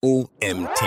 OMT.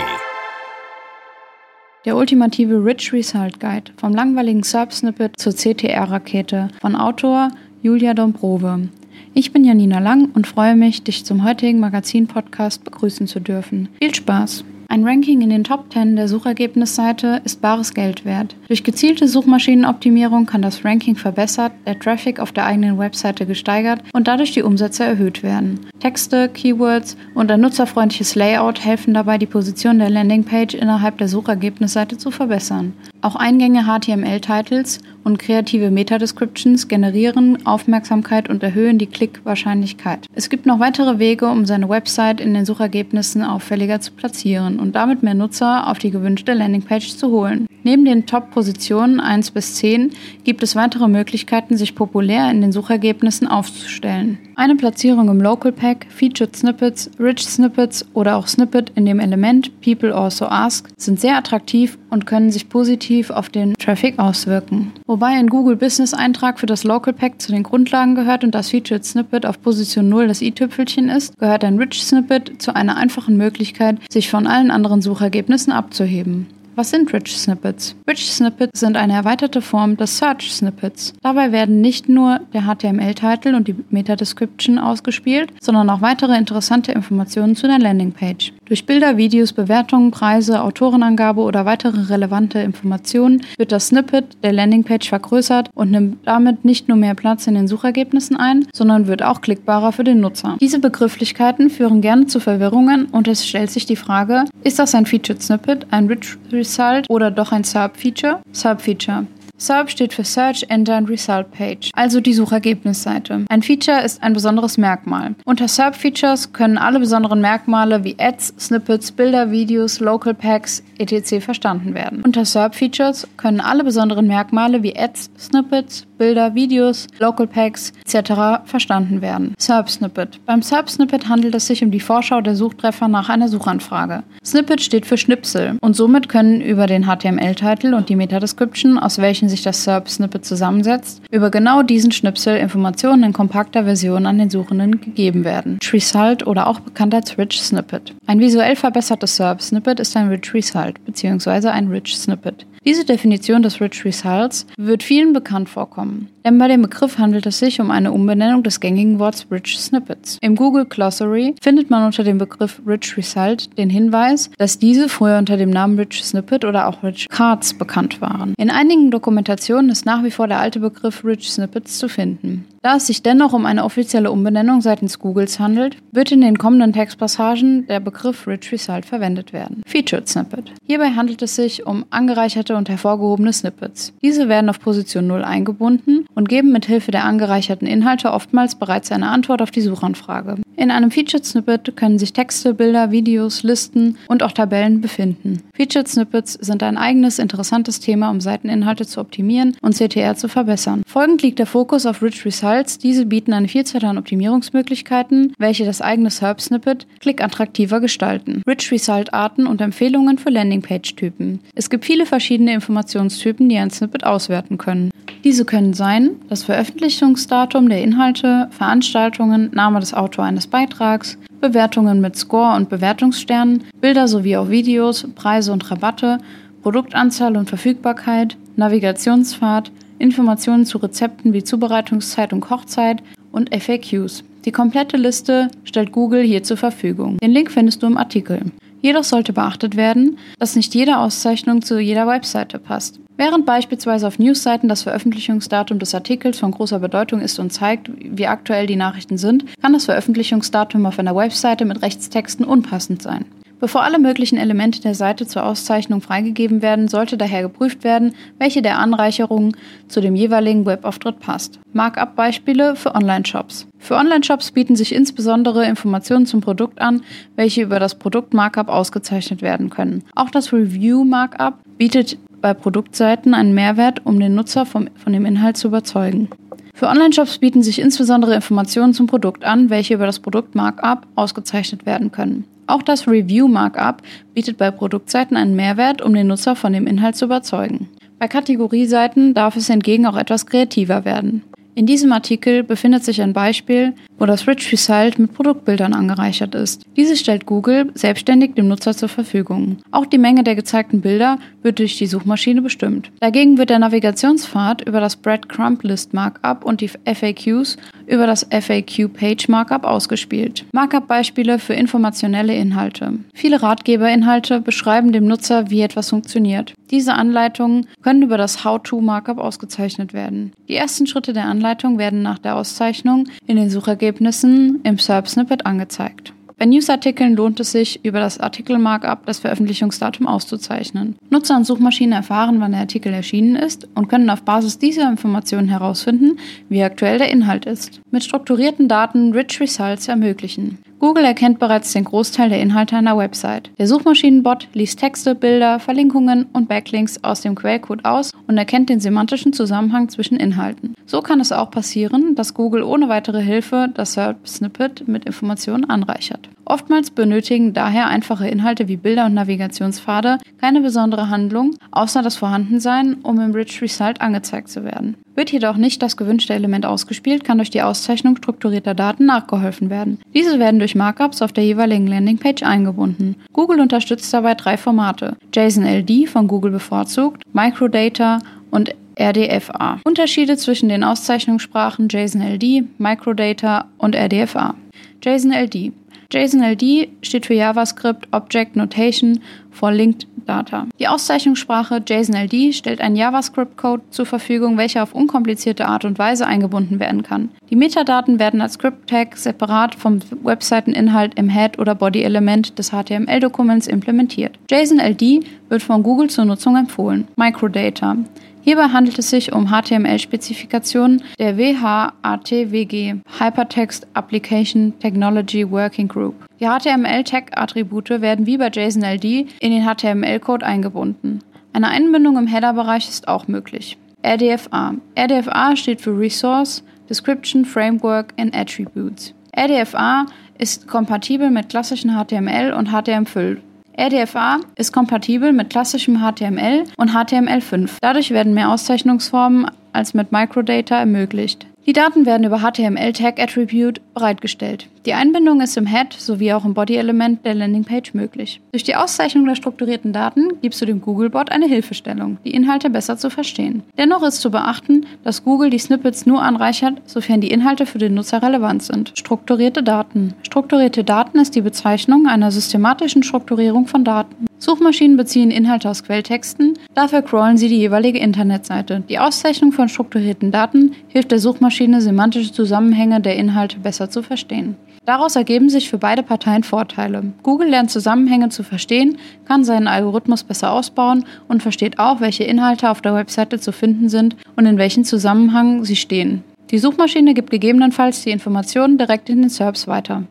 Der ultimative Rich Result Guide vom langweiligen SERP-Snippet zur CTR-Rakete von Autor Julia Dombrove. Ich bin Janina Lang und freue mich, dich zum heutigen Magazin-Podcast begrüßen zu dürfen. Viel Spaß! Ein Ranking in den Top 10 der Suchergebnisseite ist bares Geld wert. Durch gezielte Suchmaschinenoptimierung kann das Ranking verbessert, der Traffic auf der eigenen Webseite gesteigert und dadurch die Umsätze erhöht werden. Texte, Keywords und ein nutzerfreundliches Layout helfen dabei, die Position der Landingpage innerhalb der Suchergebnisseite zu verbessern. Auch Eingänge HTML-Titles und kreative Meta-Descriptions generieren Aufmerksamkeit und erhöhen die Klickwahrscheinlichkeit. Es gibt noch weitere Wege, um seine Website in den Suchergebnissen auffälliger zu platzieren und damit mehr Nutzer auf die gewünschte Landingpage zu holen. Neben den Top-Positionen 1 bis 10 gibt es weitere Möglichkeiten, sich populär in den Suchergebnissen aufzustellen. Eine Platzierung im Local Pack, Featured Snippets, Rich Snippets oder auch Snippet in dem Element People Also Ask sind sehr attraktiv und können sich positiv auf den Traffic auswirken. Wobei ein Google Business Eintrag für das Local Pack zu den Grundlagen gehört und das Featured Snippet auf Position 0 das i-Tüpfelchen ist, gehört ein Rich Snippet zu einer einfachen Möglichkeit, sich von allen anderen Suchergebnissen abzuheben. Was sind Rich Snippets? Rich Snippets sind eine erweiterte Form des Search Snippets. Dabei werden nicht nur der HTML-Titel und die Meta-Description ausgespielt, sondern auch weitere interessante Informationen zu der Landingpage. Durch Bilder, Videos, Bewertungen, Preise, Autorenangabe oder weitere relevante Informationen wird das Snippet der Landingpage vergrößert und nimmt damit nicht nur mehr Platz in den Suchergebnissen ein, sondern wird auch klickbarer für den Nutzer. Diese Begrifflichkeiten führen gerne zu Verwirrungen und es stellt sich die Frage, ist das ein Featured Snippet, ein Rich Result oder doch ein SERP-Feature? SERP-Feature. SERP steht für Search Engine Result Page, also die Suchergebnisseite. Ein Feature ist ein besonderes Merkmal. Unter SERP-Features können alle besonderen Merkmale wie Ads, Snippets, Bilder, Videos, Local Packs etc. verstanden werden. Unter SERP-Features können alle besonderen Merkmale wie Ads, Snippets, Bilder, Videos, Local Packs etc. verstanden werden. SERP-Snippet. Beim SERP-Snippet handelt es sich um die Vorschau der Suchtreffer nach einer Suchanfrage. Snippet steht für Schnipsel und somit können über den HTML-Titel und die Meta-Description, aus welchen sich das SERP-Snippet zusammensetzt, über genau diesen Schnipsel Informationen in kompakter Version an den Suchenden gegeben werden. Rich Result oder auch bekannt als Rich Snippet. Ein visuell verbessertes SERP-Snippet ist ein Rich Result bzw. ein Rich Snippet. Diese Definition des Rich Results wird vielen bekannt vorkommen, denn bei dem Begriff handelt es sich um eine Umbenennung des gängigen Worts Rich Snippets. Im Google Glossary findet man unter dem Begriff Rich Result den Hinweis, dass diese früher unter dem Namen Rich Snippet oder auch Rich Cards bekannt waren. In einigen Dokumentationen ist nach wie vor der alte Begriff Rich Snippets zu finden. Da es sich dennoch um eine offizielle Umbenennung seitens Googles handelt, wird in den kommenden Textpassagen der Begriff Rich Result verwendet werden. Featured Snippet. Hierbei handelt es sich um angereicherte und hervorgehobene Snippets. Diese werden auf Position 0 eingebunden und geben mit Hilfe der angereicherten Inhalte oftmals bereits eine Antwort auf die Suchanfrage. In einem Featured Snippet können sich Texte, Bilder, Videos, Listen und auch Tabellen befinden. Featured Snippets sind ein eigenes interessantes Thema, um Seiteninhalte zu optimieren und CTR zu verbessern. Folgend liegt der Fokus auf Rich Results. Diese bieten eine Vielzahl an Optimierungsmöglichkeiten, welche das eigene SERP-Snippet klickattraktiver gestalten. Rich Result-Arten und Empfehlungen für Landingpage-Typen. Es gibt viele verschiedene Informationstypen, die ein Snippet auswerten können. Diese können sein das Veröffentlichungsdatum der Inhalte, Veranstaltungen, Name des Autors eines Beitrags, Bewertungen mit Score und Bewertungssternen, Bilder sowie auch Videos, Preise und Rabatte, Produktanzahl und Verfügbarkeit, Navigationspfad, Informationen zu Rezepten wie Zubereitungszeit und Kochzeit und FAQs. Die komplette Liste stellt Google hier zur Verfügung. Den Link findest du im Artikel. Jedoch sollte beachtet werden, dass nicht jede Auszeichnung zu jeder Webseite passt. Während beispielsweise auf Newsseiten das Veröffentlichungsdatum des Artikels von großer Bedeutung ist und zeigt, wie aktuell die Nachrichten sind, kann das Veröffentlichungsdatum auf einer Webseite mit Rechtstexten unpassend sein. Bevor alle möglichen Elemente der Seite zur Auszeichnung freigegeben werden, sollte daher geprüft werden, welche der Anreicherungen zu dem jeweiligen Webauftritt passt. Markup-Beispiele für Online-Shops. Für Online-Shops bieten sich insbesondere Informationen zum Produkt an, welche über das Produkt-Markup ausgezeichnet werden können. Auch das Review-Markup bietet bei Produktseiten einen Mehrwert, um den Nutzer vom, von dem Inhalt zu überzeugen. Für Online-Shops bieten sich insbesondere Informationen zum Produkt an, welche über das Produkt-Markup ausgezeichnet werden können. Auch das Review-Markup bietet bei Produktseiten einen Mehrwert, um den Nutzer von dem Inhalt zu überzeugen. Bei Kategorieseiten darf es hingegen auch etwas kreativer werden. In diesem Artikel befindet sich ein Beispiel, wo das Rich Result mit Produktbildern angereichert ist. Diese stellt Google selbstständig dem Nutzer zur Verfügung. Auch die Menge der gezeigten Bilder wird durch die Suchmaschine bestimmt. Dagegen wird der Navigationspfad über das Breadcrumb List Markup und die FAQs über das FAQ Page Markup ausgespielt. Markup-Beispiele für informationelle Inhalte. Viele Ratgeberinhalte beschreiben dem Nutzer, wie etwas funktioniert. Diese Anleitungen können über das How-to-Markup ausgezeichnet werden. Die ersten Schritte der Anleitung werden nach der Auszeichnung in den Suchergebnissen im SERP-Snippet angezeigt. Bei Newsartikeln lohnt es sich, über das Artikel-Markup das Veröffentlichungsdatum auszuzeichnen. Nutzer und Suchmaschinen erfahren, wann der Artikel erschienen ist und können auf Basis dieser Informationen herausfinden, wie aktuell der Inhalt ist. Mit strukturierten Daten Rich Results ermöglichen. Google erkennt bereits den Großteil der Inhalte einer Website. Der Suchmaschinenbot liest Texte, Bilder, Verlinkungen und Backlinks aus dem Quellcode aus und erkennt den semantischen Zusammenhang zwischen Inhalten. So kann es auch passieren, dass Google ohne weitere Hilfe das SERP-Snippet mit Informationen anreichert. Oftmals benötigen daher einfache Inhalte wie Bilder und Navigationspfade keine besondere Handlung, außer das Vorhandensein, um im Rich Result angezeigt zu werden. Wird jedoch nicht das gewünschte Element ausgespielt, kann durch die Auszeichnung strukturierter Daten nachgeholfen werden. Diese werden durch Markups auf der jeweiligen Landingpage eingebunden. Google unterstützt dabei drei Formate: JSON-LD von Google bevorzugt, Microdata und RDFA. Unterschiede zwischen den Auszeichnungssprachen JSON-LD, Microdata und RDFA. JSON-LD JSON-LD steht für JavaScript Object Notation for Linked Data. Die Auszeichnungssprache JSON-LD stellt einen JavaScript-Code zur Verfügung, welcher auf unkomplizierte Art und Weise eingebunden werden kann. Die Metadaten werden als Script-Tag separat vom Webseiteninhalt im Head- oder Body-Element des HTML-Dokuments implementiert. JSON-LD wird von Google zur Nutzung empfohlen. Microdata Hierbei handelt es sich um HTML-Spezifikationen der WHATWG Hypertext Application Technology Working Group. Die HTML-Tag-Attribute werden wie bei JSON-LD in den HTML-Code eingebunden. Eine Einbindung im Header-Bereich ist auch möglich. RDFA. RDFA steht für Resource, Description, Framework and Attributes. RDFA ist kompatibel mit klassischen HTML und HTML5 RDFA ist kompatibel mit klassischem HTML und HTML5. Dadurch werden mehr Auszeichnungsformen als mit Microdata ermöglicht. Die Daten werden über HTML Tag Attribute bereitgestellt. Die Einbindung ist im Head sowie auch im Body-Element der Landingpage möglich. Durch die Auszeichnung der strukturierten Daten gibst du dem Googlebot eine Hilfestellung, die Inhalte besser zu verstehen. Dennoch ist zu beachten, dass Google die Snippets nur anreichert, sofern die Inhalte für den Nutzer relevant sind. Strukturierte Daten. Strukturierte Daten ist die Bezeichnung einer systematischen Strukturierung von Daten. Suchmaschinen beziehen Inhalte aus Quelltexten, dafür crawlen sie die jeweilige Internetseite. Die Auszeichnung von strukturierten Daten hilft der Suchmaschine, semantische Zusammenhänge der Inhalte besser zu verstehen. Daraus ergeben sich für beide Parteien Vorteile. Google lernt Zusammenhänge zu verstehen, kann seinen Algorithmus besser ausbauen und versteht auch, welche Inhalte auf der Webseite zu finden sind und in welchem Zusammenhang sie stehen. Die Suchmaschine gibt gegebenenfalls die Informationen direkt in den SERPs weiter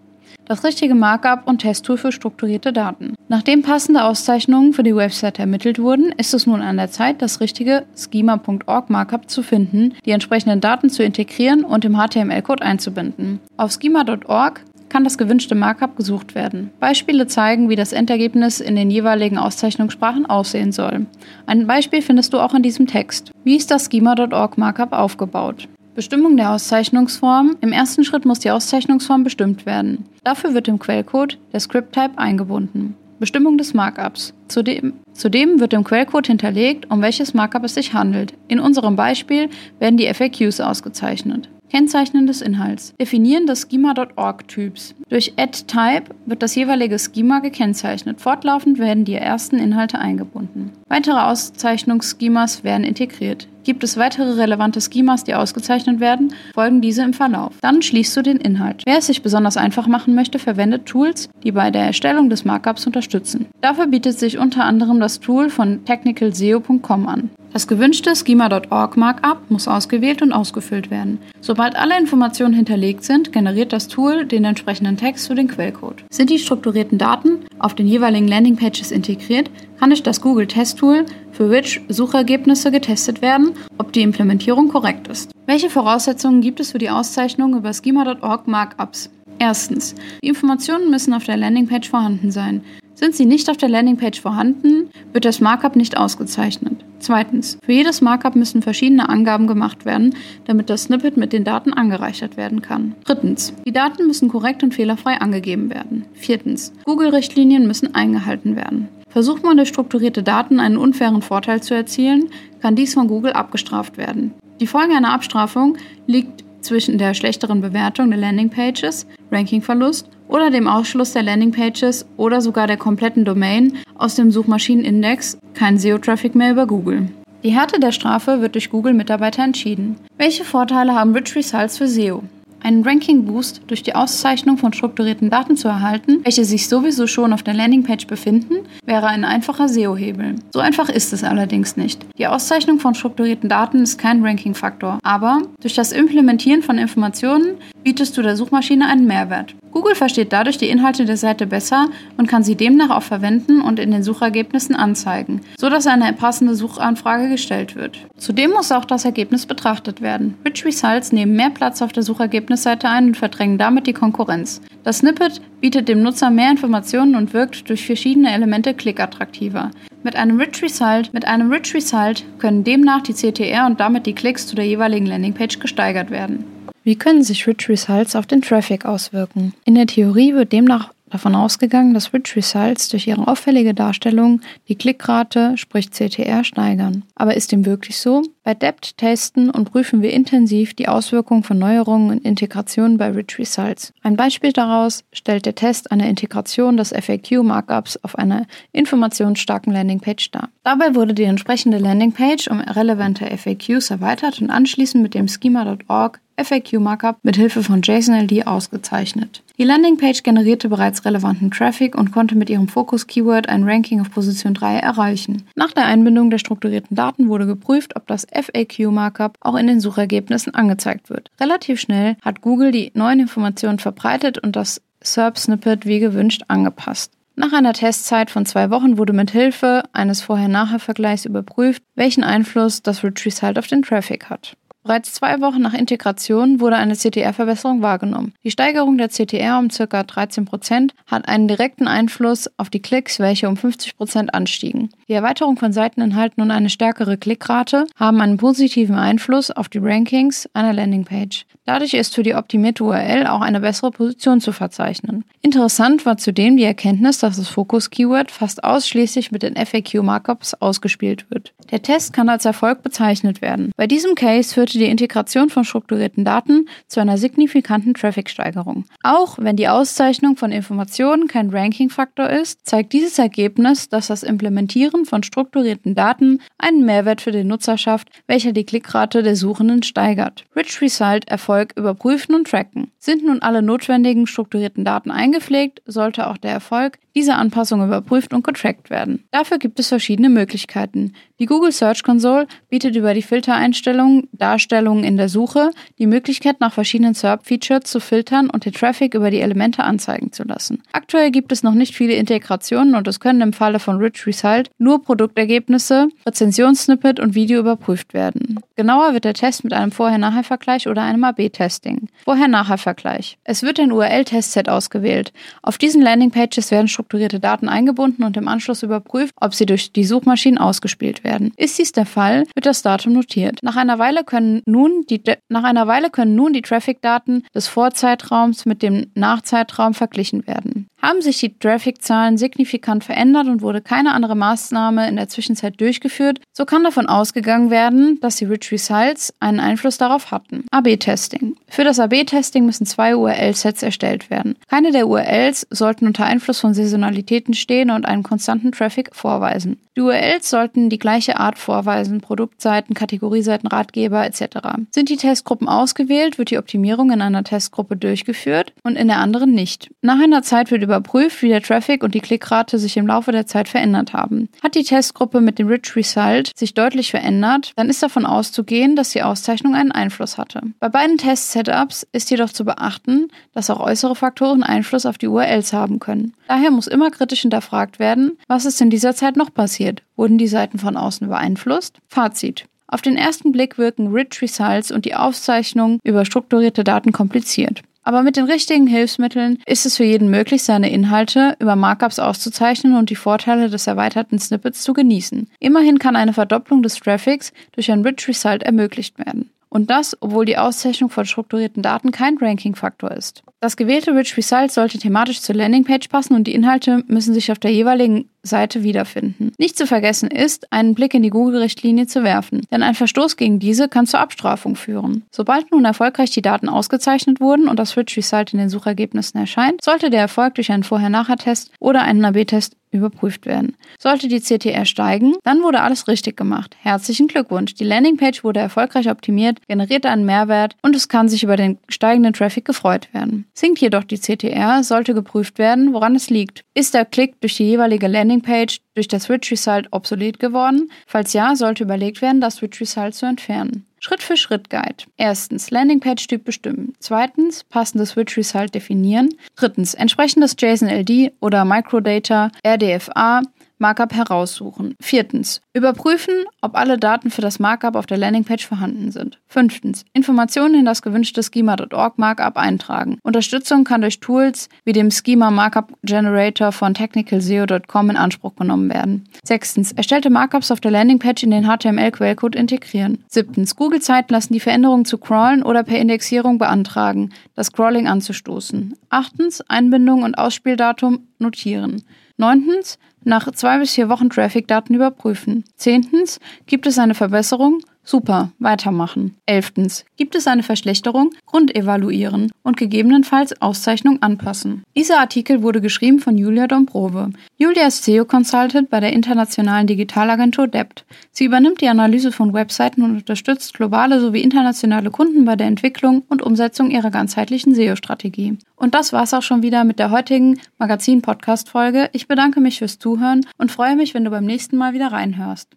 das richtige Markup und Testtool für strukturierte Daten. Nachdem passende Auszeichnungen für die Website ermittelt wurden, ist es nun an der Zeit, das richtige schema.org Markup zu finden, die entsprechenden Daten zu integrieren und im HTML-Code einzubinden. Auf schema.org kann das gewünschte Markup gesucht werden. Beispiele zeigen, wie das Endergebnis in den jeweiligen Auszeichnungssprachen aussehen soll. Ein Beispiel findest du auch in diesem Text. Wie ist das schema.org Markup aufgebaut? Bestimmung der Auszeichnungsform. Im ersten Schritt muss die Auszeichnungsform bestimmt werden. Dafür wird im Quellcode der Script-Type eingebunden. Bestimmung des Markups. Zudem, zudem, wird im Quellcode hinterlegt, um welches Markup es sich handelt. In unserem Beispiel werden die FAQs ausgezeichnet. Kennzeichnen des Inhalts. Definieren des Schema.org-Typs. Durch add-type wird das jeweilige Schema gekennzeichnet. Fortlaufend werden die ersten Inhalte eingebunden. Weitere Auszeichnungsschemas werden integriert. Gibt es weitere relevante Schemas, die ausgezeichnet werden, folgen diese im Verlauf. Dann schließt du den Inhalt. Wer es sich besonders einfach machen möchte, verwendet Tools, die bei der Erstellung des Markups unterstützen. Dafür bietet sich unter anderem das Tool von technicalseo.com an. Das gewünschte Schema.org Markup muss ausgewählt und ausgefüllt werden. Sobald alle Informationen hinterlegt sind, generiert das Tool den entsprechenden Text zu den Quellcode. Sind die strukturierten Daten auf den jeweiligen Landingpages integriert, kann durch das Google Test Tool für which Suchergebnisse getestet werden, ob die Implementierung korrekt ist. Welche Voraussetzungen gibt es für die Auszeichnung über Schema.org Markups? Erstens, die Informationen müssen auf der Landingpage vorhanden sein. Sind sie nicht auf der Landingpage vorhanden, wird das Markup nicht ausgezeichnet. Zweitens. Für jedes Markup müssen verschiedene Angaben gemacht werden, damit das Snippet mit den Daten angereichert werden kann. Drittens. Die Daten müssen korrekt und fehlerfrei angegeben werden. Viertens. Google-Richtlinien müssen eingehalten werden. Versucht man durch strukturierte Daten einen unfairen Vorteil zu erzielen, kann dies von Google abgestraft werden. Die Folge einer Abstrafung liegt zwischen der schlechteren Bewertung der Landingpages, Rankingverlust oder dem Ausschluss der Landingpages oder sogar der kompletten Domain aus dem Suchmaschinenindex, kein SEO-Traffic mehr über Google. Die Härte der Strafe wird durch Google-Mitarbeiter entschieden. Welche Vorteile haben Rich Results für SEO? Einen Ranking-Boost durch die Auszeichnung von strukturierten Daten zu erhalten, welche sich sowieso schon auf der Landingpage befinden, wäre ein einfacher SEO-Hebel. So einfach ist es allerdings nicht. Die Auszeichnung von strukturierten Daten ist kein Ranking-Faktor, aber durch das Implementieren von Informationen bietest du der Suchmaschine einen Mehrwert. Google versteht dadurch die Inhalte der Seite besser und kann sie demnach auch verwenden und in den Suchergebnissen anzeigen, sodass eine passende Suchanfrage gestellt wird. Zudem muss auch das Ergebnis betrachtet werden. Rich Results nehmen mehr Platz auf der Suchergebnisseite ein und verdrängen damit die Konkurrenz. Das Snippet bietet dem Nutzer mehr Informationen und wirkt durch verschiedene Elemente klickattraktiver. Mit einem Rich Result, mit einem Rich Result können demnach die CTR und damit die Klicks zu der jeweiligen Landingpage gesteigert werden. Wie können sich Rich Results auf den Traffic auswirken? In der Theorie wird demnach davon ausgegangen, dass Rich Results durch ihre auffällige Darstellung die Klickrate, sprich CTR, steigern. Aber ist dem wirklich so? Bei Dept testen und prüfen wir intensiv die Auswirkungen von Neuerungen und Integrationen bei Rich Results. Ein Beispiel daraus stellt der Test einer Integration des FAQ-Markups auf einer informationsstarken Landingpage dar. Dabei wurde die entsprechende Landingpage um relevante FAQs erweitert und anschließend mit dem schema.org FAQ-Markup mit Hilfe von JSON-LD ausgezeichnet. Die Landingpage generierte bereits relevanten Traffic und konnte mit ihrem Fokus-Keyword ein Ranking auf Position 3 erreichen. Nach der Einbindung der strukturierten Daten wurde geprüft, ob das FAQ-Markup auch in den Suchergebnissen angezeigt wird. Relativ schnell hat Google die neuen Informationen verbreitet und das SERP-Snippet wie gewünscht angepasst. Nach einer Testzeit von zwei Wochen wurde mit Hilfe eines Vorher-Nachher-Vergleichs überprüft, welchen Einfluss das Rich Result auf den Traffic hat. Bereits zwei Wochen nach Integration wurde eine CTR-Verbesserung wahrgenommen. Die Steigerung der CTR um ca. 13 Prozent hat einen direkten Einfluss auf die Klicks, welche um 50 Prozent anstiegen. Die Erweiterung von Seiteninhalten und eine stärkere Klickrate haben einen positiven Einfluss auf die Rankings einer Landingpage. Dadurch ist für die optimierte URL auch eine bessere Position zu verzeichnen. Interessant war zudem die Erkenntnis, dass das Fokus-Keyword fast ausschließlich mit den FAQ-Markups ausgespielt wird. Der Test kann als Erfolg bezeichnet werden. Bei diesem Case führte die Integration von strukturierten Daten zu einer signifikanten Traffic-Steigerung. Auch wenn die Auszeichnung von Informationen kein Ranking-Faktor ist, zeigt dieses Ergebnis, dass das Implementieren von strukturierten Daten einen Mehrwert für den Nutzer schafft, welcher die Klickrate der Suchenden steigert. Rich Result Erfolg überprüfen und tracken. Sind nun alle notwendigen strukturierten Daten eingepflegt, sollte auch der Erfolg dieser Anpassung überprüft und getrackt werden. Dafür gibt es verschiedene Möglichkeiten. Die Google Search Console bietet über die Filtereinstellungen Darstellungen in der Suche die Möglichkeit, nach verschiedenen SERP-Features zu filtern und den Traffic über die Elemente anzeigen zu lassen. Aktuell gibt es noch nicht viele Integrationen und es können im Falle von Rich Result nur Produktergebnisse, Rezensionssnippet und Video überprüft werden. Genauer wird der Test mit einem Vorher-Nachher-Vergleich oder einem AB-Testing. Vorher-Nachher-Vergleich. Es wird ein URL-Testset ausgewählt. Auf diesen Landingpages werden strukturierte Daten eingebunden und im Anschluss überprüft, ob sie durch die Suchmaschinen ausgespielt werden. Ist dies der Fall, wird das Datum notiert. Nach einer Weile können nun die, nach einer Weile können nun die Traffic-Daten des Vorzeitraums mit dem Nachzeitraum verglichen werden. Haben sich die Traffic-Zahlen signifikant verändert und wurde keine andere Maßnahme in der Zwischenzeit durchgeführt, so kann davon ausgegangen werden, dass die Rich Results einen Einfluss darauf hatten. AB-Testing. Für das AB-Testing müssen zwei URL-Sets erstellt werden. Keine der URLs sollten unter Einfluss von Saisonalitäten stehen und einen konstanten Traffic vorweisen. Die URLs sollten die gleiche Art vorweisen, Produktseiten, Kategorieseiten, Ratgeber etc. Sind die Testgruppen ausgewählt, wird die Optimierung in einer Testgruppe durchgeführt und in der anderen nicht. Nach einer Zeit wird überprüft, wie der Traffic und die Klickrate sich im Laufe der Zeit verändert haben. Hat die Testgruppe mit dem Rich Result sich deutlich verändert, dann ist davon auszugehen, dass die Auszeichnung einen Einfluss hatte. Bei beiden Test-Setups ist jedoch zu beachten, dass auch äußere Faktoren Einfluss auf die URLs haben können. Daher muss immer kritisch hinterfragt werden, was ist in dieser Zeit noch passiert. Wurden die Seiten von außen beeinflusst? Fazit. Auf den ersten Blick wirken Rich Results und die Aufzeichnung über strukturierte Daten kompliziert. Aber mit den richtigen Hilfsmitteln ist es für jeden möglich, seine Inhalte über Markups auszuzeichnen und die Vorteile des erweiterten Snippets zu genießen. Immerhin kann eine Verdopplung des Traffics durch ein Rich Result ermöglicht werden. Und das, obwohl die Auszeichnung von strukturierten Daten kein Ranking-Faktor ist. Das gewählte Rich Result sollte thematisch zur Landingpage passen und die Inhalte müssen sich auf der jeweiligen Seite wiederfinden. Nicht zu vergessen ist, einen Blick in die Google-Richtlinie zu werfen, denn ein Verstoß gegen diese kann zur Abstrafung führen. Sobald nun erfolgreich die Daten ausgezeichnet wurden und das Rich Result in den Suchergebnissen erscheint, sollte der Erfolg durch einen Vorher-Nachher-Test oder einen AB-Test überprüft werden. Sollte die CTR steigen, dann wurde alles richtig gemacht. Herzlichen Glückwunsch. Die Landingpage wurde erfolgreich optimiert, generierte einen Mehrwert und es kann sich über den steigenden Traffic gefreut werden. Sinkt jedoch die CTR, sollte geprüft werden, woran es liegt. Ist der Klick durch die jeweilige Landingpage durch das Switch Result obsolet geworden? Falls ja, sollte überlegt werden, das Switch Result zu entfernen. Schritt für Schritt Guide. Erstens, Landingpage-Typ bestimmen. Zweitens, passendes Switch Result definieren. Drittens, entsprechendes JSON-LD oder Microdata, RDFA Markup heraussuchen. Viertens. Überprüfen, ob alle Daten für das Markup auf der Landingpage vorhanden sind. Fünftens. Informationen in das gewünschte Schema.org Markup eintragen. Unterstützung kann durch Tools wie dem Schema Markup Generator von technicalseo.com in Anspruch genommen werden. Sechstens. Erstellte Markups auf der Landingpage in den HTML-Quellcode integrieren. Siebtens. Google-Seiten lassen die Veränderungen zu crawlen oder per Indexierung beantragen, das Crawling anzustoßen. Achtens. Einbindung und Ausspieldatum notieren. Neuntens, nach zwei bis vier Wochen Traffic-Daten überprüfen. Zehntens, gibt es eine Verbesserung? Super, weitermachen. Elftens, gibt es eine Verschlechterung? Grundevaluieren und gegebenenfalls Auszeichnung anpassen. Dieser Artikel wurde geschrieben von Julia Dombrove. Julia ist SEO Consultant bei der internationalen Digitalagentur DEPT. Sie übernimmt die Analyse von Webseiten und unterstützt globale sowie internationale Kunden bei der Entwicklung und Umsetzung ihrer ganzheitlichen SEO-Strategie. Und das war's auch schon wieder mit der heutigen Magazin-Podcast-Folge. Ich bedanke mich fürs Zuhören und freue mich, wenn du beim nächsten Mal wieder reinhörst.